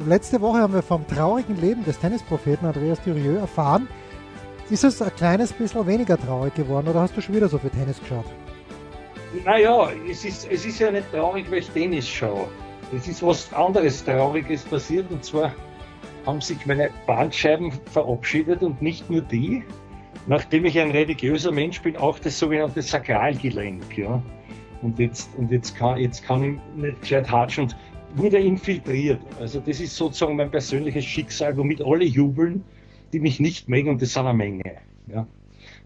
Letzte Woche haben wir vom traurigen Leben des Tennispropheten Andreas Dürieu erfahren. Ist es ein kleines bisschen weniger traurig geworden oder hast du schon wieder so viel Tennis geschaut? Naja, es ist, es ist ja nicht traurig, weil ich Tennis schaue. Es ist was anderes Trauriges passiert und zwar haben sich meine Bandscheiben verabschiedet und nicht nur die. Nachdem ich ein religiöser Mensch bin, auch das sogenannte Sakralgelenk. Ja. Und, jetzt, und jetzt, kann, jetzt kann ich nicht gescheit hatschen und wurde infiltriert. Also das ist sozusagen mein persönliches Schicksal, womit alle jubeln, die mich nicht mögen und das sind eine Menge. Ja.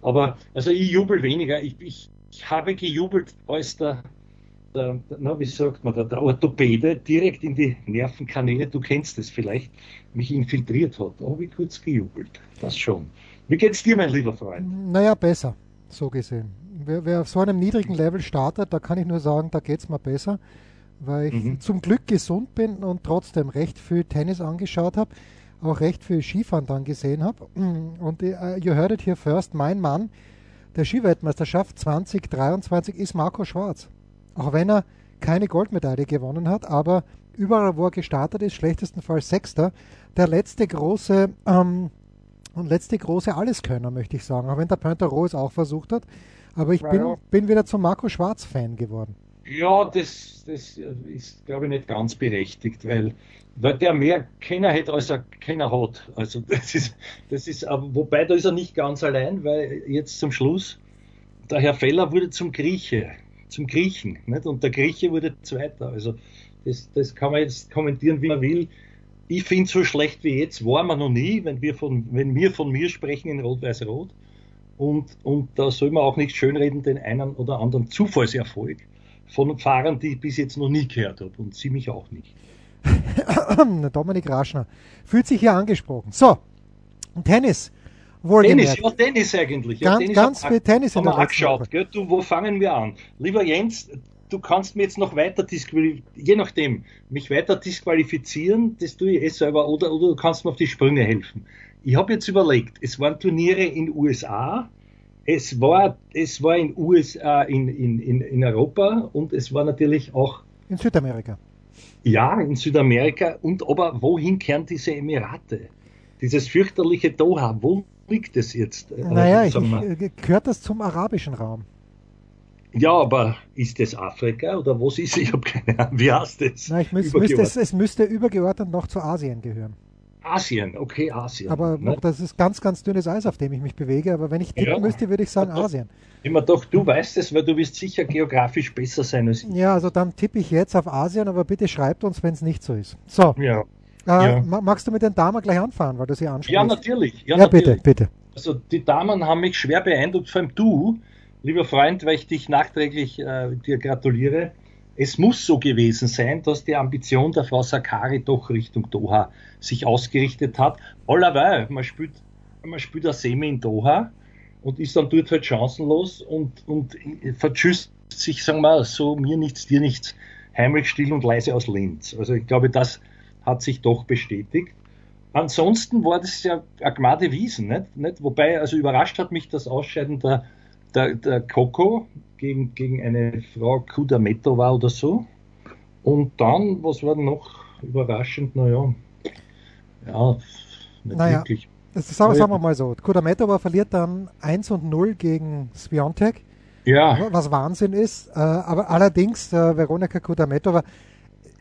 Aber also ich jubel weniger. Ich, ich, ich habe gejubelt, als der, der, der na, wie sagt man, der, der Orthopäde direkt in die Nervenkanäle, du kennst es vielleicht, mich infiltriert hat. Da habe ich kurz gejubelt. Das schon. Wie geht's dir, mein lieber Freund? Naja, besser, so gesehen. Wer, wer auf so einem niedrigen Level startet, da kann ich nur sagen, da geht's mir besser, weil ich Mhm. zum Glück gesund bin und trotzdem recht viel Tennis angeschaut habe, auch recht viel Skifahren dann gesehen habe. Und äh, you heard it here first, mein Mann der Skiweltmeisterschaft 2023 ist Marco Schwarz. Auch wenn er keine Goldmedaille gewonnen hat, aber überall, wo er gestartet ist, schlechtestenfalls Sechster, der letzte große ähm, und letzte große Alleskönner, möchte ich sagen. Auch wenn der Pointerot es auch versucht hat. Aber ich Ja, bin, ja. bin wieder zum Marco Schwarz-Fan geworden. Ja, das, das ist, glaube ich, nicht ganz berechtigt, weil, weil der mehr Kenner hat, als er Kenner hat. Also das ist, das ist, aber wobei da ist er nicht ganz allein, weil jetzt zum Schluss, der Herr Feller wurde zum Grieche, zum Griechen, nicht? und der Grieche wurde Zweiter. Also das, das kann man jetzt kommentieren, wie man will. Ich finde, so schlecht wie jetzt war man noch nie, wenn wir von, wenn wir von mir sprechen in Rot-Weiß-Rot. Und, und da soll man auch nicht schönreden, den einen oder anderen Zufallserfolg von Fahrern, die ich bis jetzt noch nie gehört habe und sie mich auch nicht. Dominik Raschner fühlt sich hier angesprochen. So, Tennis. Tennis, ja, Tennis eigentlich. Ja, Ganz- Tennis ganz viel Tennis in haben der wir letzten angeschaut. Gell? Du, wo fangen wir an? Lieber Jens, du kannst mir jetzt noch weiter disqualifizieren, je nachdem, mich weiter disqualifizieren, das tue ich eh selber, oder, oder du kannst mir auf die Sprünge helfen. Ich habe jetzt überlegt, es waren Turniere in USA, es war, es war in USA, in, in, in, Europa und es war natürlich auch In Südamerika. Ja, in Südamerika. Und aber wohin kehren diese Emirate? Dieses fürchterliche Doha, wo liegt es jetzt? Äh, Naja, ich, ich, äh, gehört das zum arabischen Raum? ja, aber ist es Afrika oder was ist? Ich habe keine Ahnung. Wie heißt es? Na, ich müß, müsste, es, es müsste übergeordnet noch zu Asien gehören. Asien, okay, Asien. Aber ne? das ist ganz, ganz dünnes Eis, auf dem ich mich bewege. Aber wenn ich tippen Ja. müsste, würde ich sagen doch. Asien. Immer doch, du weißt es, weil du wirst sicher geografisch besser sein als ich. Ja, also dann tippe ich jetzt auf Asien, aber bitte schreibt uns, wenn es nicht so ist. So, Ja, äh, ja. ma- magst du mit den Damen gleich anfahren, weil du sie ansprichst? ja natürlich. Ja, Ja, natürlich. bitte, bitte. Also die Damen haben mich schwer beeindruckt, vor allem du, lieber Freund, weil ich dich nachträglich äh, dir gratuliere. Es muss so gewesen sein, dass die Ambition der Frau Sakari doch Richtung Doha sich ausgerichtet hat. Allerweil, man spielt, man spielt eine Semi in Doha und ist dann dort halt chancenlos und, und verschüsst sich, sagen wir, so mir nichts, dir nichts, heimlich still und leise aus Linz. Also ich glaube, das hat sich doch bestätigt. Ansonsten war das ja Gnade Wiesen, nicht? nicht? Wobei, also überrascht hat mich das Ausscheiden der, der, der Coco gegen, gegen eine Frau Kudametova oder so. Und dann, was war noch überraschend? Naja, ja, nicht Naja. wirklich. Sagen, sagen wir mal so. Kudametova verliert dann 1 und 0 gegen Sviontek, Ja, was Wahnsinn ist. Äh, aber allerdings, äh, Veronika Kudametova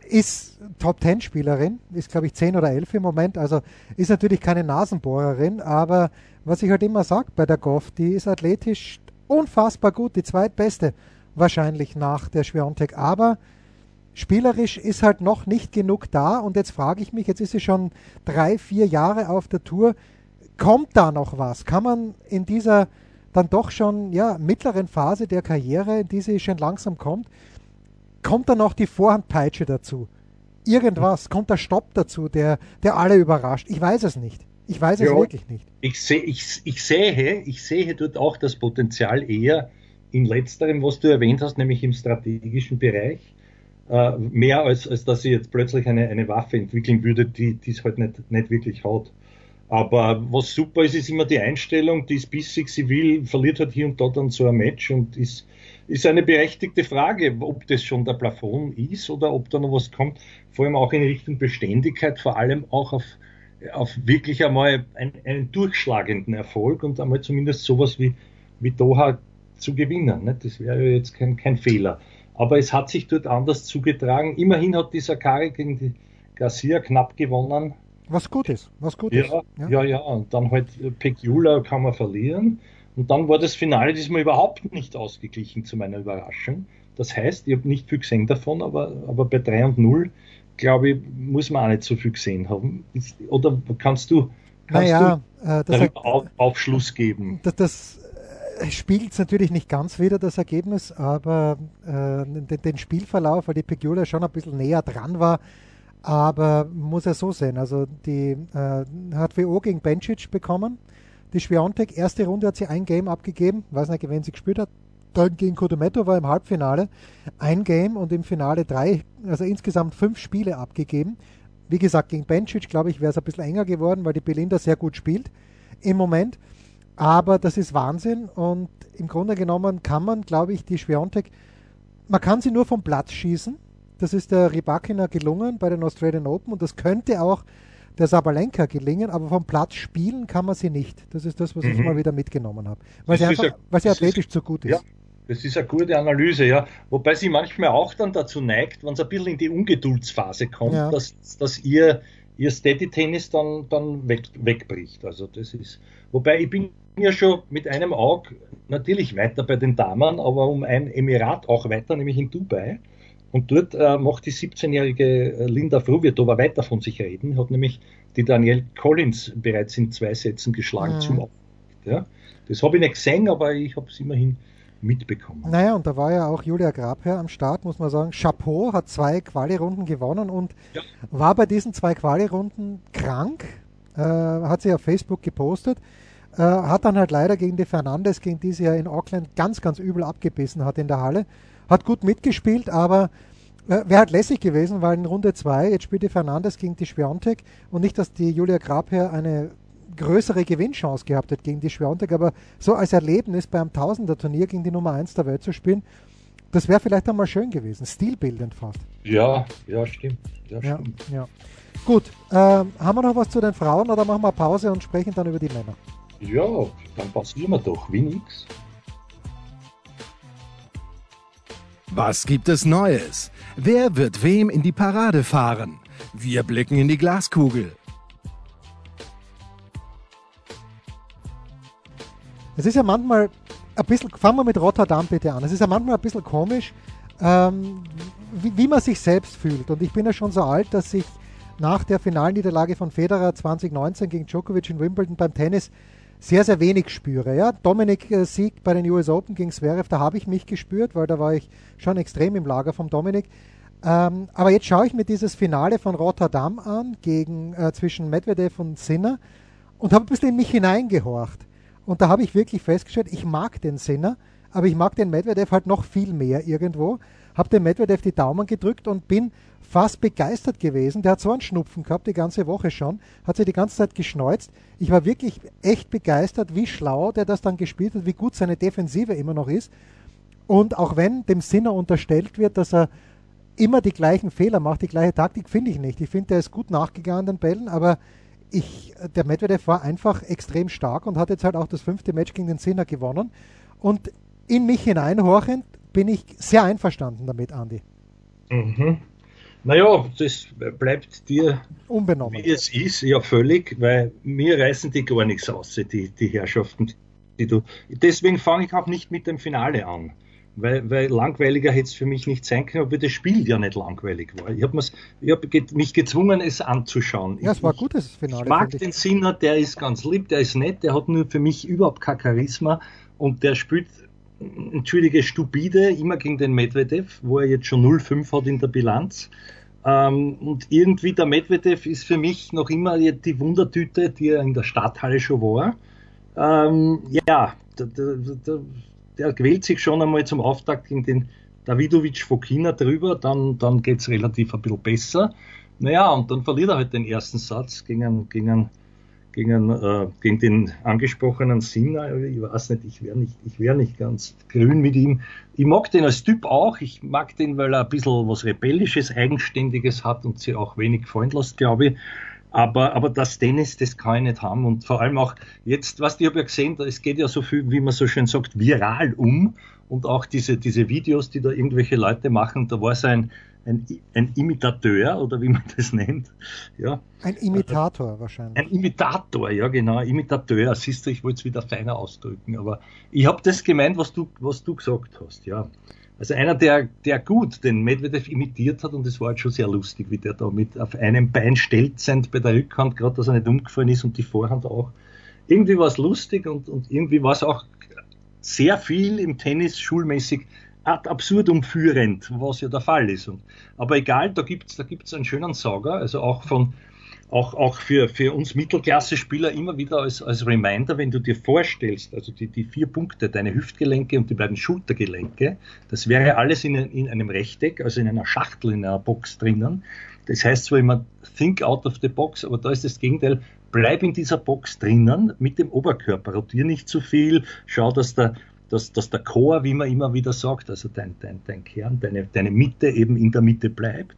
ist Top-10-Spielerin, ist glaube ich 10 oder 11 im Moment, also ist natürlich keine Nasenbohrerin, aber was ich halt immer sage bei der Goff, die ist athletisch unfassbar gut, die zweitbeste wahrscheinlich nach der Schwiontek, aber spielerisch ist halt noch nicht genug da und jetzt frage ich mich, jetzt ist sie schon drei, vier Jahre auf der Tour, kommt da noch was? Kann man in dieser dann doch schon ja, mittleren Phase der Karriere, in die sie schon langsam kommt, kommt dann noch die Vorhandpeitsche dazu? irgendwas, kommt der Stopp dazu, der, der alle überrascht. Ich weiß es nicht. Ich weiß es ja, wirklich nicht. Ich, seh, ich, ich, sehe, ich sehe dort auch das Potenzial eher in letzterem, was du erwähnt hast, nämlich im strategischen Bereich. Äh, mehr als, als dass sie jetzt plötzlich eine, eine Waffe entwickeln würde, die es halt nicht, nicht wirklich hat. Aber was super ist, ist immer die Einstellung, die ist bissig, sie will, verliert halt hier und da dann so ein Match und ist, ist eine berechtigte Frage, ob das schon der Plafond ist oder ob da noch was kommt. Vor allem auch in Richtung Beständigkeit, vor allem auch auf, auf wirklich einmal einen, einen durchschlagenden Erfolg und einmal zumindest sowas wie, wie Doha zu gewinnen. Ne? Das wäre jetzt kein, kein Fehler. Aber es hat sich dort anders zugetragen. Immerhin hat die Sakari gegen die Garcia knapp gewonnen. Was gut ist, was gut ja, ist. Ja. ja, ja, und dann halt äh, Pegula kann man verlieren. Und dann war das Finale diesmal überhaupt nicht ausgeglichen, zu meiner Überraschung. Das heißt, ich habe nicht viel gesehen davon, aber, aber bei 3 und 0, glaube ich, muss man auch nicht so viel gesehen haben. Oder kannst du, kannst naja, du äh, das auf, Aufschluss geben? Das, das spiegelt es natürlich nicht ganz wieder, das Ergebnis, aber äh, den, den, Spielverlauf, weil die Pegula schon ein bisschen näher dran war, aber muss er so sehen. Also die äh, hat WO gegen Bencic bekommen. Die Schwiontek, erste Runde hat sie ein Game abgegeben, weiß nicht, wen sie gespielt hat. Dann gegen Kodometto war im Halbfinale ein Game und im Finale drei, also insgesamt fünf Spiele abgegeben. Wie gesagt, gegen Bencic, glaube ich, wäre es ein bisschen enger geworden, weil die Belinda sehr gut spielt im Moment. Aber das ist Wahnsinn und im Grunde genommen kann man, glaube ich, die Schwiontek, man kann sie nur vom Platz schießen. Das ist der Rybakina gelungen bei den Australian Open und das könnte auch der Sabalenka gelingen, aber vom Platz spielen kann man sie nicht. Das ist das, was mhm. ich mal wieder mitgenommen habe. Weil, sie, einfach, ein, weil sie athletisch ist, zu gut ist. Ja, das ist eine gute Analyse, ja. Wobei sie manchmal auch dann dazu neigt, wenn es ein bisschen in die Ungeduldsphase kommt, ja. dass, dass ihr, ihr Steady-Tennis dann, dann weg, wegbricht. Also das ist. Wobei ich bin ja schon mit einem Auge natürlich weiter bei den Damen, aber um ein Emirat auch weiter, nämlich in Dubai. Und dort äh, macht die 17-jährige äh, Linda Fruvietova weiter von sich reden, hat nämlich die Danielle Collins bereits in zwei Sätzen geschlagen mhm. zum Auftakt. Ja. Das habe ich nicht gesehen, aber ich habe es immerhin mitbekommen. Naja, und da war ja auch Julia Grabherr am Start, muss man sagen. Chapeau hat zwei Quali-Runden gewonnen und ja. war bei diesen zwei Quali-Runden krank, äh, hat sie auf Facebook gepostet. Äh, hat dann halt leider gegen die Fernandes, gegen die sie ja in Auckland ganz, ganz übel abgebissen hat in der Halle. Hat gut mitgespielt, aber äh, wäre halt lässig gewesen, weil in Runde 2 jetzt spielt die Fernandes gegen die Schwiontek und nicht, dass die Julia Grabherr eine größere Gewinnchance gehabt hat gegen die Schwiontek, aber so als Erlebnis beim Tausender-Turnier gegen die Nummer 1 der Welt zu spielen, das wäre vielleicht einmal schön gewesen, stilbildend fast. Ja, ja, stimmt. Ja, stimmt. ja, ja. Gut, äh, haben wir noch was zu den Frauen oder machen wir Pause und sprechen dann über die Männer? Ja, dann passieren wir doch wie nix. Was gibt es Neues? Wer wird wem in die Parade fahren? Wir blicken in die Glaskugel. Es ist ja manchmal ein bisschen, fangen wir mit Rotterdam bitte an. Es ist ja manchmal ein bisschen komisch, ähm, wie, wie, man sich selbst fühlt. Und ich bin ja schon so alt, dass ich nach der Finalniederlage von Federer 2019 gegen Djokovic in Wimbledon beim Tennis sehr, sehr wenig spüre. Ja? Dominik äh, Sieg bei den US Open gegen Zverev, da habe ich mich gespürt, weil da war ich schon extrem im Lager vom Dominik. Ähm, aber jetzt schaue ich mir dieses Finale von Rotterdam an, gegen, äh, zwischen Medvedev und Sinner, und habe ein bisschen in mich hineingehorcht. Und da habe ich wirklich festgestellt, ich mag den Sinner, aber ich mag den Medvedev halt noch viel mehr irgendwo. Habe dem Medvedev die Daumen gedrückt und bin fast begeistert gewesen. Der hat so einen Schnupfen gehabt, die ganze Woche schon, hat sich die ganze Zeit geschneuzt. Ich war wirklich echt begeistert, wie schlau der das dann gespielt hat, wie gut seine Defensive immer noch ist. Und auch wenn dem Sinner unterstellt wird, dass er immer die gleichen Fehler macht, die gleiche Taktik, finde ich nicht. Ich finde, der ist gut nachgegangen an den Bällen, aber ich, der Medvedev war einfach extrem stark und hat jetzt halt auch das fünfte Match gegen den Sinner gewonnen. Und in mich hineinhorchend bin ich sehr einverstanden damit, Andi. Mhm. Naja, das bleibt dir unbenommen. Wie es ist, ja völlig, weil mir reißen die gar nichts aus, die, die Herrschaften, die du. Deswegen fange ich auch nicht mit dem Finale an. Weil, weil langweiliger hätte es für mich nicht sein können, aber das Spiel ja nicht langweilig war. Ich habe hab mich gezwungen, es anzuschauen. Ja, es war ein gutes Finale. Ich mag den Sinner, der ist ganz lieb, der ist nett, der hat nur für mich überhaupt kein Charisma und der spielt entschuldige, stupide, immer gegen den Medvedev, wo er jetzt schon 0,5 hat in der Bilanz. Ähm, und irgendwie der Medvedev ist für mich noch immer die Wundertüte, die er in der Stadthalle schon war. Ähm, ja, der, der, der, der quält sich schon einmal zum Auftakt gegen den Davidovic Fokina drüber, dann, dann geht es relativ ein bisschen besser. Naja, und dann verliert er halt den ersten Satz gegen gegen gegen, äh, gegen den angesprochenen Sinner, ich weiß nicht, ich wäre nicht, ich nicht ganz grün mit ihm. Ich mag den als Typ auch, ich mag den, weil er ein bisschen was Rebellisches, Eigenständiges hat und sie auch wenig fallen lässt, glaube ich. Aber, aber das Tennis, das kann ich nicht haben. Und vor allem auch jetzt, was ich habe ja gesehen, es geht ja so viel, wie man so schön sagt, viral um. Und auch diese, diese Videos, die da irgendwelche Leute machen, da war es ein, ein, ein Imitateur oder wie man das nennt. Ja. Ein Imitator wahrscheinlich. Ein Imitator, ja genau, Imitateur. Siehst du, ich wollte es wieder feiner ausdrücken, aber ich habe das gemeint, was du, was du gesagt hast, ja. Also einer, der, der gut den Medvedev imitiert hat und es war halt schon sehr lustig, wie der da mit auf einem Bein stelzend bei der Rückhand, gerade dass er nicht umgefallen ist und die Vorhand auch. Irgendwie war es lustig und, und irgendwie war es auch sehr viel im Tennis schulmäßig ad absurdum führend, was ja der Fall ist. Und, aber egal, da gibt es da gibt's einen schönen Sauger, also auch von auch, auch für, für uns Mittelklasse-Spieler immer wieder als, als Reminder, wenn du dir vorstellst, also die, die vier Punkte, deine Hüftgelenke und die beiden Schultergelenke, das wäre alles in, in einem Rechteck, also in einer Schachtel, in einer Box drinnen. Das heißt zwar immer think out of the box, aber da ist das Gegenteil, bleib in dieser Box drinnen mit dem Oberkörper, rotier nicht zu viel, schau, dass der, dass, dass der Chor, wie man immer wieder sagt, also dein, dein, dein Kern, deine, deine Mitte eben in der Mitte bleibt.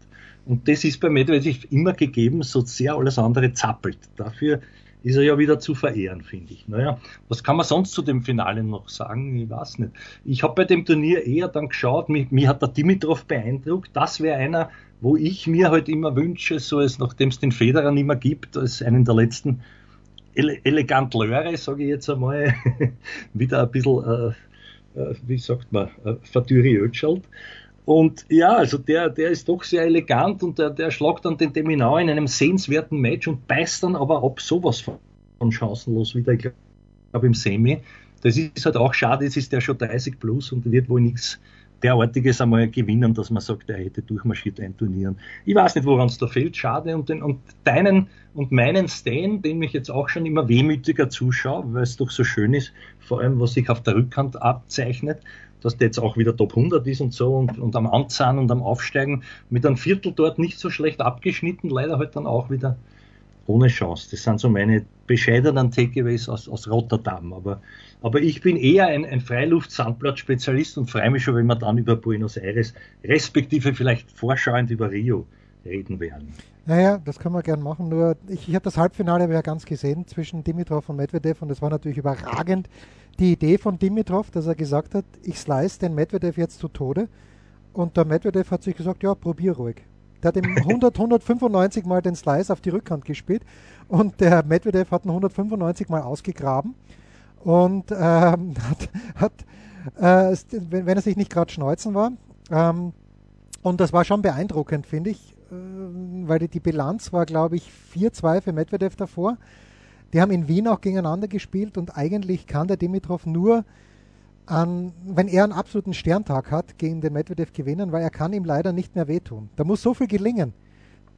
Und das ist bei Medvedev immer gegeben, so sehr alles andere zappelt. Dafür ist er ja wieder zu verehren, finde ich. Naja, was kann man sonst zu dem Finale noch sagen? Ich weiß nicht. Ich habe bei dem Turnier eher dann geschaut, mich, mich hat der Dimitrov beeindruckt. Das wäre einer, wo ich mir halt immer wünsche, so als nachdem es den Federer nicht mehr gibt, als einen der letzten ele elegant Löre, sage ich jetzt einmal, wieder ein bisschen, äh, äh, wie sagt man, äh, verdüriötschelt. Und ja, also der, der ist doch sehr elegant und der, der schlagt dann den Deminau in einem sehenswerten Match und beißt dann aber ab sowas von, von chancenlos wieder, ich glaube im Semi. Das ist halt auch schade, es ist der schon 30 plus und wird wohl nichts derartiges einmal gewinnen, dass man sagt, er hätte durchmarschiert ein Turnieren. Ich weiß nicht, woran es da fehlt, schade. Und, den, und deinen und meinen Stan, den ich jetzt auch schon immer wehmütiger zuschaue, weil es doch so schön ist, vor allem was sich auf der Rückhand abzeichnet, dass der jetzt auch wieder Top 100 ist und so und, und am Anzahn und am Aufsteigen mit einem Viertel dort nicht so schlecht abgeschnitten, leider halt dann auch wieder ohne Chance. Das sind so meine bescheidenen Takeaways aus, aus Rotterdam. Aber, aber ich bin eher ein, ein Freiluft-Sandplatz-Spezialist und freue mich schon, wenn wir dann über Buenos Aires, respektive vielleicht vorschauend über Rio reden werden. Naja, das können wir gern machen. Nur ich, ich habe das Halbfinale ja ganz gesehen zwischen Dimitrov und Medvedev und es war natürlich überragend. Die Idee von Dimitrov, dass er gesagt hat, ich slice den Medvedev jetzt zu Tode. Und der Medvedev hat sich gesagt, ja, probier ruhig. Der hat ihm 100, 195 Mal den Slice auf die Rückhand gespielt und der Medvedev hat ihn 195 Mal ausgegraben und ähm, hat, hat äh, wenn, wenn, er sich nicht gerade schneuzen war. Ähm, und das war schon beeindruckend, finde ich, äh, weil die, die Bilanz war, glaube ich, 4-2 für Medvedev davor. Die haben in Wien auch gegeneinander gespielt und eigentlich kann der Dimitrov nur an, wenn er einen absoluten Sterntag hat, gegen den Medvedev gewinnen, weil er kann ihm leider nicht mehr wehtun. Da muss so viel gelingen.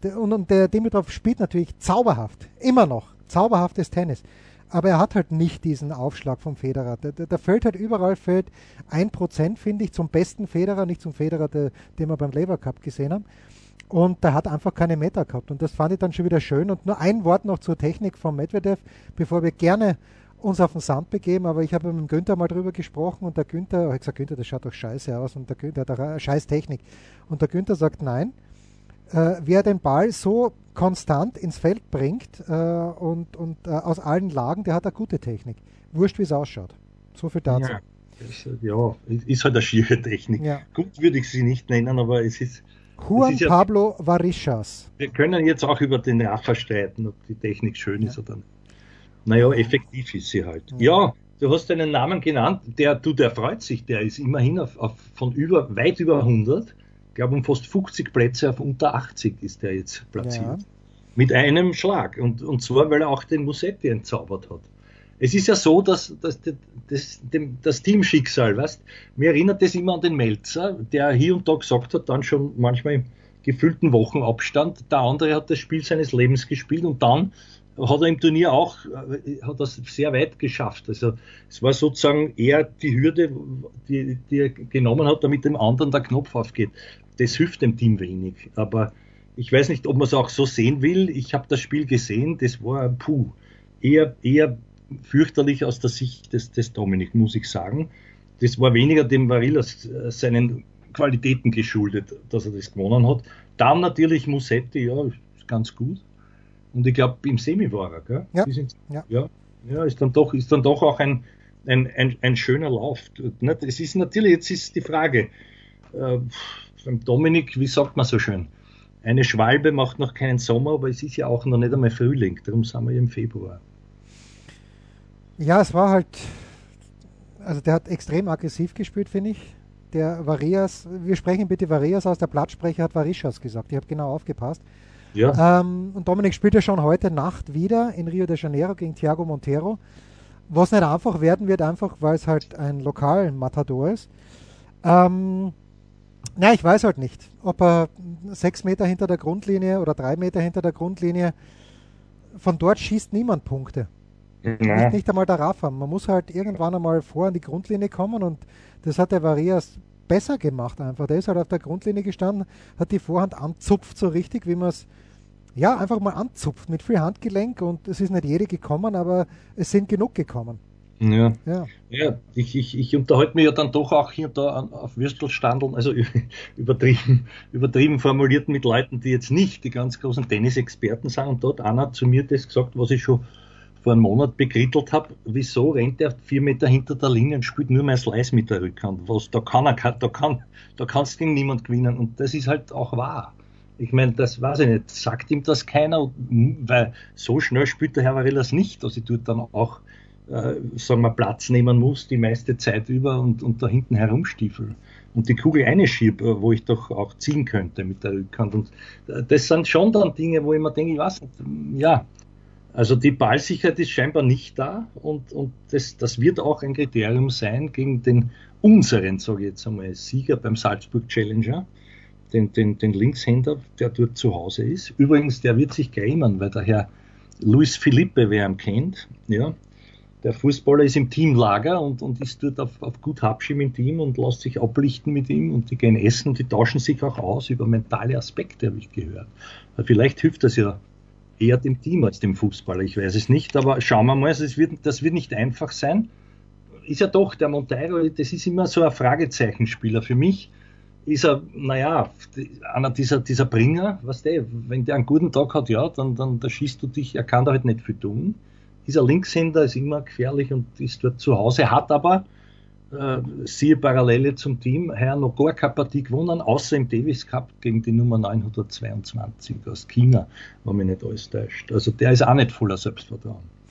Und, der Dimitrov spielt natürlich zauberhaft, immer noch, zauberhaftes Tennis. Aber er hat halt nicht diesen Aufschlag vom Federer. Da, da, da fällt halt überall fällt ein Prozent, finde ich, zum besten Federer, nicht zum Federer, der, den wir beim Lever Cup gesehen haben. Und der hat einfach keine Meter gehabt. Und das fand ich dann schon wieder schön. Und nur ein Wort noch zur Technik von Medvedev, bevor wir gerne uns auf den Sand begeben, aber ich habe mit dem Günther mal drüber gesprochen und der Günther, ich gesagt, Günther, das schaut doch scheiße aus und der Günther hat eine scheiß Technik. Und der Günther sagt, nein, äh, wer den Ball so konstant ins Feld bringt äh, und, und äh, aus allen Lagen, der hat eine gute Technik. Wurscht, wie es ausschaut. So viel dazu. Ja, ist, ja, ist halt eine schiere Technik. Ja. Gut würde ich sie nicht nennen, aber es ist. Juan ja, Pablo Varichas. Wir können jetzt auch über den Rafa streiten, ob die Technik schön ja. ist oder nicht. Naja, effektiv ist sie halt. Ja, du hast einen Namen genannt, der, du, der freut sich, der ist immerhin auf, auf von über, weit über 100. Ich glaube, um fast 50 Plätze auf unter 80 ist der jetzt platziert. Ja. Mit einem Schlag. Und, und zwar, weil er auch den Musetti entzaubert hat. Es ist ja so, dass, dass das, das, das Teamschicksal, weißt mir erinnert das immer an den Melzer, der hier und da gesagt hat, dann schon manchmal gefühlten Wochenabstand. Der andere hat das Spiel seines Lebens gespielt und dann hat er im Turnier auch, äh, hat das sehr weit geschafft. Also es war sozusagen eher die Hürde, die, die er genommen hat, damit dem anderen der Knopf aufgeht. Das hilft dem Team wenig. Aber ich weiß nicht, ob man es auch so sehen will. Ich habe das Spiel gesehen, das war puh, eher, eher fürchterlich aus der Sicht des, des Dominik, muss ich sagen. Das war weniger dem Varillas äh, seinen Qualitäten geschuldet, dass er das gewonnen hat. Dann natürlich Musetti, ja, ist ganz gut. Und ich glaube, im Semi war er, gell? Ja. Sind, ja. ja. ja. ist dann doch, ist dann doch auch ein, ein, ein, ein schöner Lauf. Es ist natürlich, jetzt ist die Frage, äh, beim Dominik, wie sagt man so schön? Eine Schwalbe macht noch keinen Sommer, aber es ist ja auch noch nicht einmal Frühling, darum sind wir im Februar. Ja, es war halt, also der hat extrem aggressiv gespielt, finde ich. Der Varias, wir sprechen bitte Varias aus, der Plattsprecher hat Varischas gesagt, ich habe genau aufgepasst. Ja. Ähm, und Dominik spielt ja schon heute Nacht wieder in Rio de Janeiro gegen Thiago Montero. Was nicht einfach werden wird, einfach weil es halt ein Lokal-Matador ist. Ähm, na, ich weiß halt nicht, ob er sechs Meter hinter der Grundlinie oder drei Meter hinter der Grundlinie, von dort schießt niemand Punkte. Nicht, nicht, einmal der Rafa. Man muss halt irgendwann einmal vor an die Grundlinie kommen und das hat der Varias besser gemacht einfach. Der ist halt auf der Grundlinie gestanden, hat die Vorhand anzupft so richtig, wie man es ja einfach mal anzupft mit viel Handgelenk und es ist nicht jede gekommen, aber es sind genug gekommen. Ja, ja. ja ich, ich, ich unterhalte mich ja dann doch auch hier da auf Würstelstandeln, also übertrieben, übertrieben formuliert mit Leuten, die jetzt nicht die ganz großen Tennisexperten sind. Und dort einer zu mir das gesagt, was ich schon vor einem Monat bekrittelt habe, wieso rennt er vier Meter hinter der Linie und spielt nur mehr Slice mit der Rückhand? Was, da kann er, da kann, da kannst gegen niemand gewinnen. Und das ist halt auch wahr. Ich meine, das weiß ich nicht. Sagt ihm das keiner? Weil so schnell spielt der Herr Varillas nicht, dass ich dort dann auch äh, sagen wir, Platz nehmen muss, die meiste Zeit über und, und da hinten herumstiefel und die Kugel einschiebe, äh, wo ich doch auch ziehen könnte mit der Rückhand. Und äh, das sind schon dann Dinge, wo ich mir denke, ich weiß nicht, ja, also die Ballsicherheit ist scheinbar nicht da und, und das, das wird auch ein Kriterium sein gegen den unseren, sage ich jetzt einmal, Sieger beim Salzburg Challenger, den, den, den Linkshänder, der dort zu Hause ist. Übrigens, der wird sich grämen, weil der Herr Luis Felipe, wer ihn kennt, ja, der Fußballer ist im Teamlager und, und ist dort auf, auf gut Habschim im Team und lässt sich ablichten mit ihm und die gehen essen und die tauschen sich auch aus über mentale Aspekte, habe ich gehört. Vielleicht hilft das ja eher dem Team als dem Fußballer, ich weiß es nicht, aber schauen wir mal, das wird, das wird nicht einfach sein. Ist ja doch, der Monteiro, das ist immer so ein Fragezeichenspieler. Für mich ist er, naja, einer dieser, dieser Bringer, was der, wenn der einen guten Tag hat, ja, dann, dann da schießt du dich, er kann da halt nicht viel tun dieser Linkshänder ist immer gefährlich und ist dort zu Hause, hat aber, äh, siehe Parallele zum Team, heuer noch gar keine Partie gewonnen, außer im Davis Cup gegen die Nummer 922 aus China, wenn mich nicht alles täuscht. Also der ist auch nicht voller Selbstvertrauen.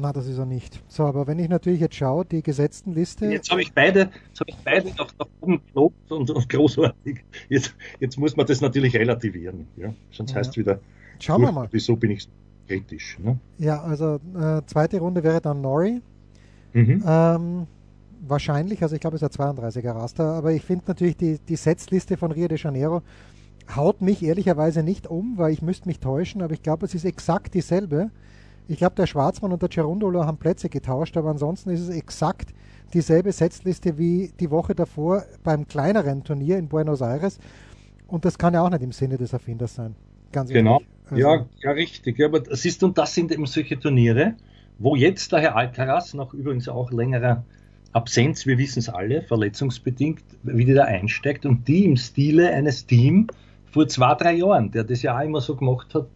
Na, das ist er nicht. So, aber wenn ich natürlich jetzt schaue, die gesetzten Liste. Jetzt habe ich beide, jetzt habe ich beide nach, nach oben gelobt und, und, großartig. Jetzt, jetzt muss man das natürlich relativieren. Ja? Sonst ja. heißt wieder, Schauen wir mal. Wieso bin ich so kritisch. Ne? Ja, also äh, zweite Runde wäre dann Nori. Mhm. Ähm, wahrscheinlich, also ich glaube, es ist ein 32er Raster, aber ich finde natürlich die, die Setzliste von Rio de Janeiro haut mich ehrlicherweise nicht um, weil ich müsste mich täuschen, aber ich glaube, es ist exakt dieselbe. Ich glaube, der Schwarzmann und der Cerundolo haben Plätze getauscht, aber ansonsten ist es exakt dieselbe Setzliste wie die Woche davor beim kleineren Turnier in Buenos Aires. Und das kann ja auch nicht im Sinne des Erfinders sein. Ganz genau. Ehrlich. Also ja, ja, richtig. Ja, aber siehst du, und das sind eben solche Turniere, wo jetzt der Herr Alcaraz nach übrigens auch längerer Absenz, wir wissen es alle, verletzungsbedingt, wieder einsteigt. Und die im Stile eines Teams vor zwei, drei Jahren, der das ja auch immer so gemacht hat,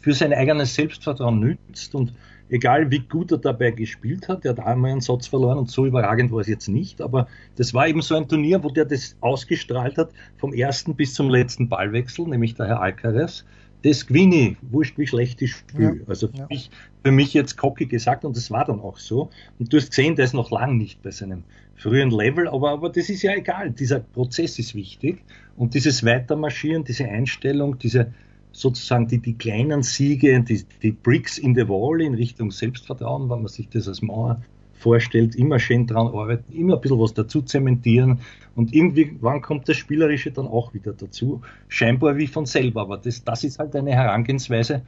für sein eigenes Selbstvertrauen nützt und egal wie gut er dabei gespielt hat, der hat einmal einen Satz verloren und so überragend war es jetzt nicht, aber das war eben so ein Turnier, wo der das ausgestrahlt hat, vom ersten bis zum letzten Ballwechsel, nämlich der Herr Alcaraz, das gewinne ich, wurscht wie schlecht ich spiele. Ja, also für, ja. mich, für mich jetzt cocky gesagt und das war dann auch so. Und du hast gesehen, der ist noch lang nicht bei seinem frühen Level, aber, aber das ist ja egal. Dieser Prozess ist wichtig und dieses Weitermarschieren, diese Einstellung, diese sozusagen die, die kleinen Siege, die, die Bricks in the Wall in Richtung Selbstvertrauen, wenn man sich das als Mauer vorstellt, immer schön dran arbeiten, immer ein bisschen was dazu zementieren und irgendwie, wann kommt das Spielerische dann auch wieder dazu? Scheinbar wie von selber, aber das, das ist halt eine Herangehensweise,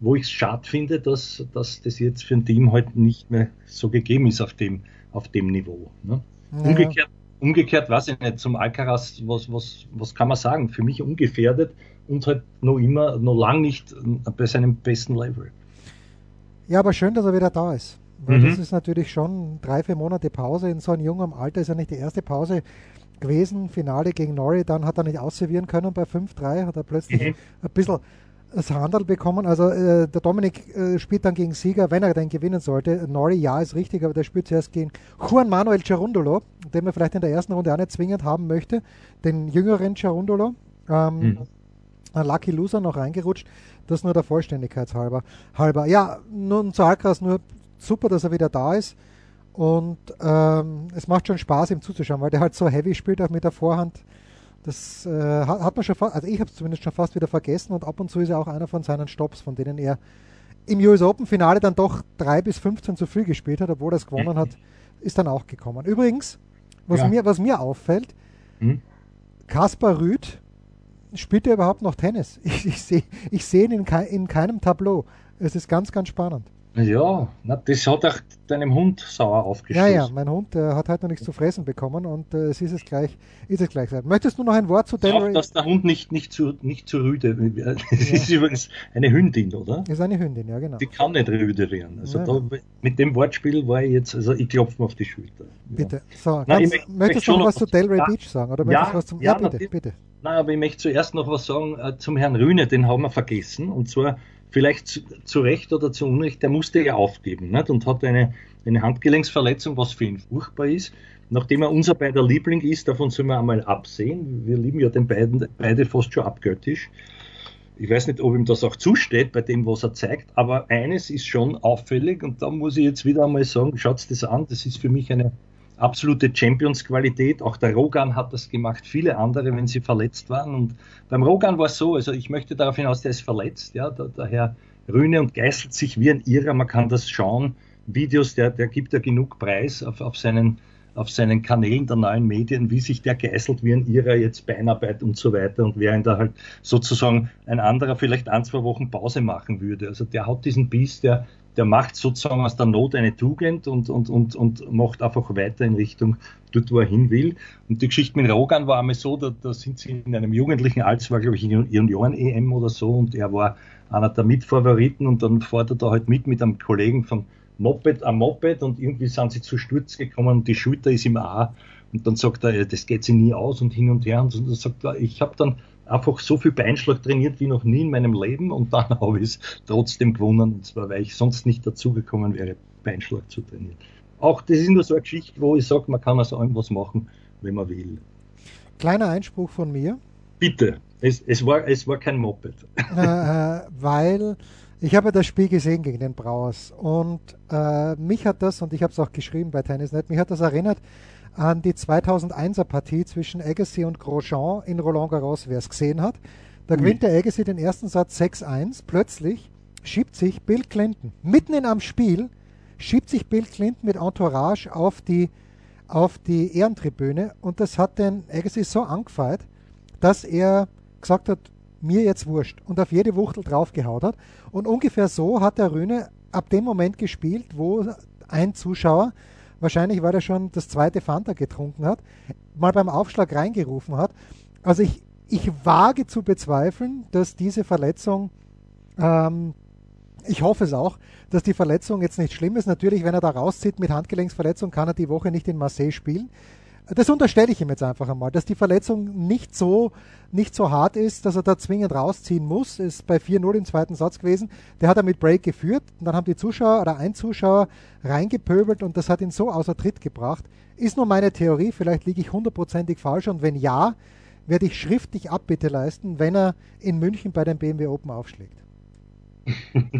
wo ich es schade finde, dass, dass das jetzt für ein Team halt nicht mehr so gegeben ist auf dem, auf dem Niveau. Ne? Naja. Umgekehrt, umgekehrt weiß ich nicht, zum Alcaraz, was, was, was kann man sagen? Für mich ungefährdet und halt noch immer, noch lang nicht bei seinem besten Level. Ja, aber schön, dass er wieder da ist. Weil mhm. das ist natürlich schon drei, vier Monate Pause. In so einem jungen Alter ist ja nicht die erste Pause gewesen. Finale gegen Norrie, dann hat er nicht ausservieren können bei 5-3, hat er plötzlich mhm. ein bisschen das Handel bekommen. Also äh, der Dominik äh, spielt dann gegen Sieger, wenn er denn gewinnen sollte. Nori, ja, ist richtig, aber der spielt zuerst gegen Juan Manuel Cerundolo, den man vielleicht in der ersten Runde auch nicht zwingend haben möchte. Den jüngeren Cerundolo. Ähm, mhm. Ein Lucky Loser noch reingerutscht. Das nur der Vollständigkeit halber. halber. Ja, nun zu Alcaraz nur super, dass er wieder da ist. Und ähm, es macht schon Spaß, ihm zuzuschauen, weil der halt so heavy spielt, auch mit der Vorhand. Das äh, hat, man schon fast, also ich habe es zumindest schon fast wieder vergessen und ab und zu ist er auch einer von seinen Stops, von denen er im US Open Finale dann doch 3 bis 15 zu viel gespielt hat, obwohl er es gewonnen hat, ist dann auch gekommen. Übrigens, was, ja. mir, was mir auffällt, hm? Kaspar Rüth spielt er überhaupt noch Tennis? Ich, ich sehe ich seh ihn in, kei, in keinem Tableau. Es ist ganz, ganz spannend. Ja, na, das hat auch deinem Hund sauer aufgestoßen. Ja, ja, mein Hund äh, hat heute noch nichts zu fressen bekommen und äh, es ist es gleich, ist es gleich. Möchtest du noch ein Wort zu Delray? Auch, dass der Hund nicht, nicht, zu, nicht zu rüde Es ja. ist übrigens eine Hündin, oder? Ist eine Hündin, ja, genau. Die kann nicht rüde werden. Also ja. da, mit dem Wortspiel war ich jetzt, also ich klopfe mir auf die Schulter. Bitte. So, na, ganz, möchte, möchtest du noch was zu Delray ja, Beach sagen? Oder ja, was zum, ja bitte, bitte. Nein, aber ich möchte zuerst noch was sagen äh, zum Herrn Rühne, den haben wir vergessen. Und zwar vielleicht zu, zu, Recht oder zu Unrecht, der musste ja aufgeben nicht? und hat eine, eine Handgelenksverletzung, was für ihn furchtbar ist. Nachdem er unser beider Liebling ist, davon sollen wir einmal absehen. Wir lieben ja den beiden beide fast schon abgöttisch. Ich weiß nicht, ob ihm das auch zusteht bei dem, was er zeigt, aber eines ist schon auffällig und da muss ich jetzt wieder einmal sagen, schaut das an, das ist für mich eine absolute Champions-Qualität. Auch der Rogan hat das gemacht, viele andere, wenn sie verletzt waren. Und beim Rogan war es so, also ich möchte darauf hinaus, der ist verletzt, ja, der Herr Rühne und geißelt sich wie ein Irrer, man kann das schauen. Videos, der, der gibt ja genug Preis auf, auf seinen auf seinen Kanälen der neuen Medien, wie sich der geißelt wie ein Irrer jetzt Beinarbeit und so weiter und während er halt sozusagen ein anderer vielleicht ein, zwei Wochen Pause machen würde. Also der hat diesen Biss, der, der macht sozusagen aus der Not eine Tugend und, und, und, und macht einfach weiter in Richtung dort, wo er hin will. Und die Geschichte mit Rogan war einmal so, da, da sind sie in einem jugendlichen Alter, war glaube ich in Junioren-EM oder so und er war einer der Mitfavoriten und dann fährt er da halt mit mit einem Kollegen von Moped am Moped und irgendwie sind sie zu Sturz gekommen und die Schulter ist ihm auch und dann sagt er, das geht sich nie aus und hin und her und dann sagt er, ich habe dann einfach so viel Beinschlag trainiert wie noch nie in meinem Leben und dann habe ich es trotzdem gewonnen und zwar, weil ich sonst nicht dazugekommen wäre, Beinschlag zu trainieren. Auch das ist nur so eine Geschichte, wo ich sage, man kann also irgendwas machen, wenn man will. Kleiner Einspruch von mir. Bitte, es, es, war, es war kein Moped. Äh, weil ich habe das Spiel gesehen gegen den Brauers und äh, mich hat das, und ich habe es auch geschrieben bei Tennisnet, mich hat das erinnert an die 2001er Partie zwischen Agassi und Grosjean in Roland Garros, wer es gesehen hat. Da gewinnt der Agassi den ersten Satz 6-1. Plötzlich schiebt sich Bill Clinton mitten in am Spiel, schiebt sich Bill Clinton mit Entourage auf die, auf die Ehrentribüne und das hat den Agassi so angefeiert, dass er gesagt hat, mir jetzt wurscht und auf jede Wuchtel draufgehaut hat. Und ungefähr so hat der Rühne ab dem Moment gespielt, wo ein Zuschauer wahrscheinlich weil er schon das zweite Fanta getrunken hat, mal beim Aufschlag reingerufen hat. Also ich, ich wage zu bezweifeln, dass diese Verletzung, ähm, ich hoffe es auch, dass die Verletzung jetzt nicht schlimm ist. Natürlich, wenn er da rauszieht mit Handgelenksverletzung, kann er die Woche nicht in Marseille spielen. Das unterstelle ich ihm jetzt einfach einmal, dass die Verletzung nicht so, nicht so hart ist, dass er da zwingend rausziehen muss. Ist bei 4-0 im zweiten Satz gewesen. Der hat er mit Break geführt und dann haben die Zuschauer oder ein Zuschauer reingepöbelt und das hat ihn so außer Tritt gebracht. Ist nur meine Theorie, vielleicht liege ich hundertprozentig falsch und wenn ja, werde ich schriftlich Abbitte leisten, wenn er in München bei den BMW Open aufschlägt.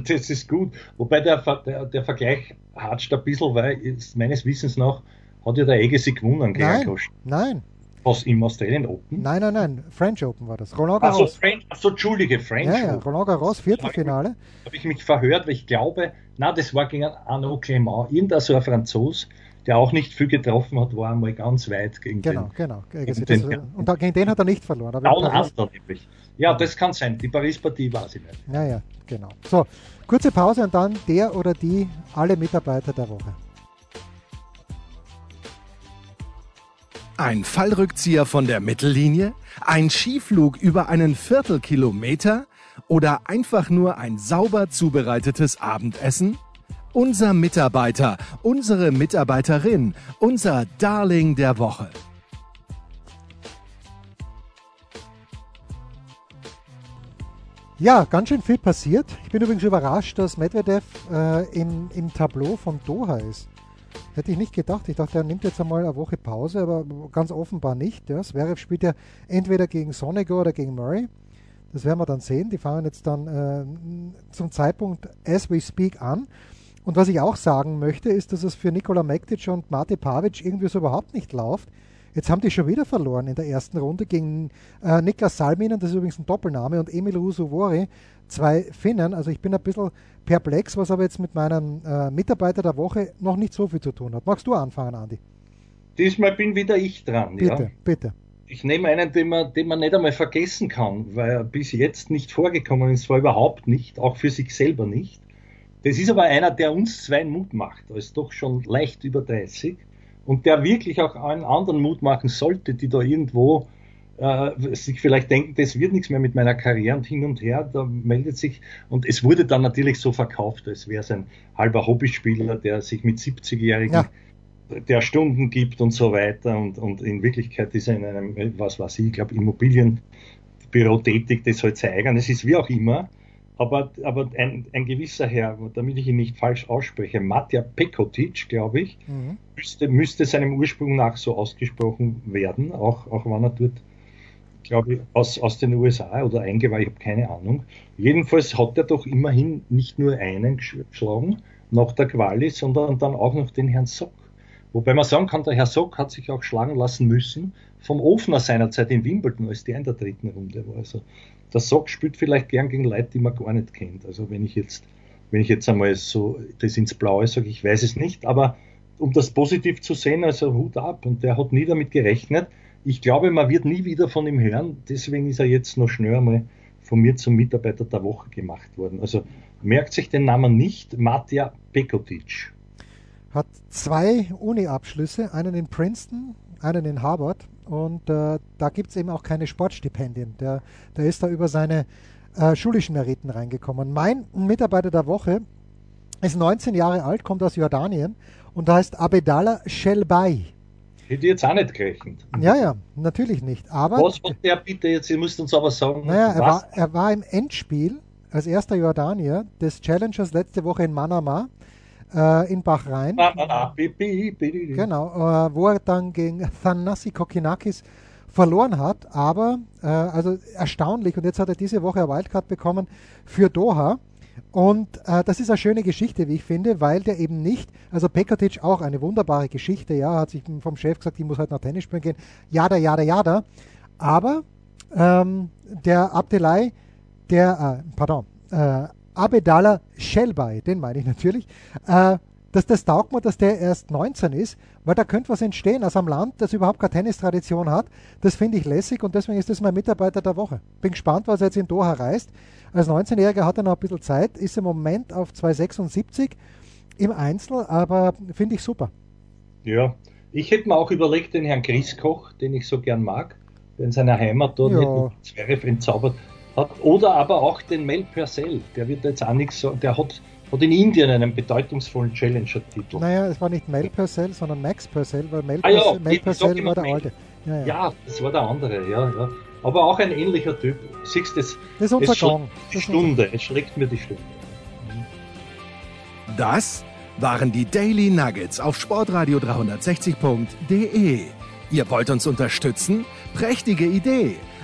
Das ist gut. Wobei der, der, der Vergleich hatscht ein bisschen, weil meines Wissens nach hat ja der Agassi gewonnen gegen nein, Nein. Was im Australian Open? Nein, nein, nein, French Open war das. Roland Garros. Also, French, also Entschuldige, French ja, ja, Roland Garros, Viertelfinale. Habe ich mich verhört, weil ich glaube, na, das war gegen Arnaud Clément, irgendein so ein Franzos, der auch nicht viel getroffen hat, war einmal ganz weit gegen genau, den. Genau, genau. Das, und gegen den hat er nicht verloren. Down Under nämlich. Ja, das kann sein. Die Paris-Partie weiß ich nicht. Ja, ja, genau. So, kurze Pause und dann der oder die alle Mitarbeiter der Woche. Ein Fallrückzieher von der Mittellinie? Ein Skiflug über einen Viertelkilometer? Oder einfach nur ein sauber zubereitetes Abendessen? Unser Mitarbeiter, unsere Mitarbeiterin, unser Darling der Woche. Ja, ganz schön viel passiert. Ich bin übrigens überrascht, dass Medvedev äh, im, im Tableau von Doha ist. Hätte ich nicht gedacht. Ich dachte, er nimmt jetzt einmal eine Woche Pause, aber ganz offenbar nicht. Ja. Zverev spielt ja entweder gegen Sonego oder gegen Murray. Das werden wir dann sehen. Die fangen jetzt dann äh, zum Zeitpunkt as we speak an. Und was ich auch sagen möchte, ist, dass es für Nikola Mektic und Mate Pavic irgendwie so überhaupt nicht läuft. Jetzt haben die schon wieder verloren in der ersten Runde gegen äh, Niklas Salminen, das ist übrigens ein Doppelname, und Emil Rusuvori, zwei Finnen. Also ich bin ein bisschen perplex, was aber jetzt mit meinem äh, Mitarbeiter der Woche noch nicht so viel zu tun hat. Magst du anfangen, Andi? Diesmal bin wieder ich dran. Bitte, ja? bitte. Ich nehme einen, den man, den man nicht einmal vergessen kann, weil er bis jetzt nicht vorgekommen ist, zwar überhaupt nicht, auch für sich selber nicht. Das ist aber einer, der uns zwei Mut macht, als doch schon leicht über 30 und der wirklich auch allen anderen Mut machen sollte, die da irgendwo äh, sich vielleicht denken, das wird nichts mehr mit meiner Karriere und hin und her, da meldet sich, und es wurde dann natürlich so verkauft, als wäre es ein halber Hobbyspieler, der sich mit 70-Jährigen ja. der Stunden gibt und so weiter. Und, und in Wirklichkeit ist er in einem, was weiß ich, ich glaube Immobilienbüro tätig, das soll zeigen, es ist wie auch immer, aber, aber ein, ein gewisser Herr, damit ich ihn nicht falsch ausspreche, Matja Pekotic, glaube ich, mhm. müsste, müsste seinem Ursprung nach so ausgesprochen werden, auch, auch wenn er dort glaube ich, aus, aus den USA oder eingeweiht, ich habe keine Ahnung. Jedenfalls hat er doch immerhin nicht nur einen geschlagen nach der Quali, sondern dann auch noch den Herrn Sock. Wobei man sagen kann, der Herr Sock hat sich auch schlagen lassen müssen vom Ofner seinerzeit in Wimbledon, als der in der dritten Runde war. Also der Sock spielt vielleicht gern gegen Leute, die man gar nicht kennt. Also wenn ich jetzt, wenn ich jetzt einmal so das ins Blaue sage, ich weiß es nicht, aber um das positiv zu sehen, also Hut ab. Und der hat nie damit gerechnet, ich glaube, man wird nie wieder von ihm hören. Deswegen ist er jetzt noch schnell einmal von mir zum Mitarbeiter der Woche gemacht worden. Also merkt sich den Namen nicht, Matja Pekotic. Hat zwei Uni-Abschlüsse, einen in Princeton, einen in Harvard. Und äh, da gibt es eben auch keine Sportstipendien. Der, der ist da über seine äh, schulischen Meriten reingekommen. Mein Mitarbeiter der Woche ist 19 Jahre alt, kommt aus Jordanien und heißt Abedallah Shelbai. Hätte ich jetzt auch nicht gerechnet. Ja, ja, natürlich nicht. Aber, was hat der bitte jetzt? Ihr müsst uns aber sagen. Naja, er war, er war, im Endspiel als erster Jordanier des Challengers letzte Woche in Manama äh, in Bahrain. Genau, äh, wo er dann gegen Thanasi Kokinakis verloren hat. Aber, äh, also erstaunlich, und jetzt hat er diese Woche ein Wildcard bekommen für Doha. Und äh, das ist eine schöne Geschichte, wie ich finde, weil der eben nicht, also Pekatic auch eine wunderbare Geschichte, ja, hat sich vom Chef gesagt, ich muss halt nach Tennis spielen gehen, jada, jada, jada. Aber ähm, der Abdelai, der, äh, pardon, äh, Abedallah Shelbay, den meine ich natürlich, äh, dass das taugt mir, dass der erst 19 ist, weil da könnte was entstehen aus einem Land, das überhaupt keine Tennistradition hat. Das finde ich lässig und deswegen ist das mein Mitarbeiter der Woche. Bin gespannt, was er jetzt in Doha reist. Als 19-Jähriger hat er noch ein bisschen Zeit, ist im Moment auf 2,76 im Einzel, aber finde ich super. Ja, ich hätte mir auch überlegt, den Herrn Griskoch, den ich so gern mag, der in seiner Heimat dort ja. Zverev entzaubert hat, oder aber auch den Mel Purcell, der wird jetzt auch nichts so, der hat, hat in Indien einen bedeutungsvollen Challenger-Titel. Naja, es war nicht Mel Purcell, sondern Max Purcell, weil Mel, ah, ja, Mel Purcell war der Alte. Ja, ja. ja, das war der andere, ja, ja. Aber auch ein ähnlicher Typ. Siehst das, das ist unser es Gang. Die Stunde, es schlägt mir die Stunde. Das waren die Daily Nuggets auf sportradio 360.de. Ihr wollt uns unterstützen? Prächtige Idee!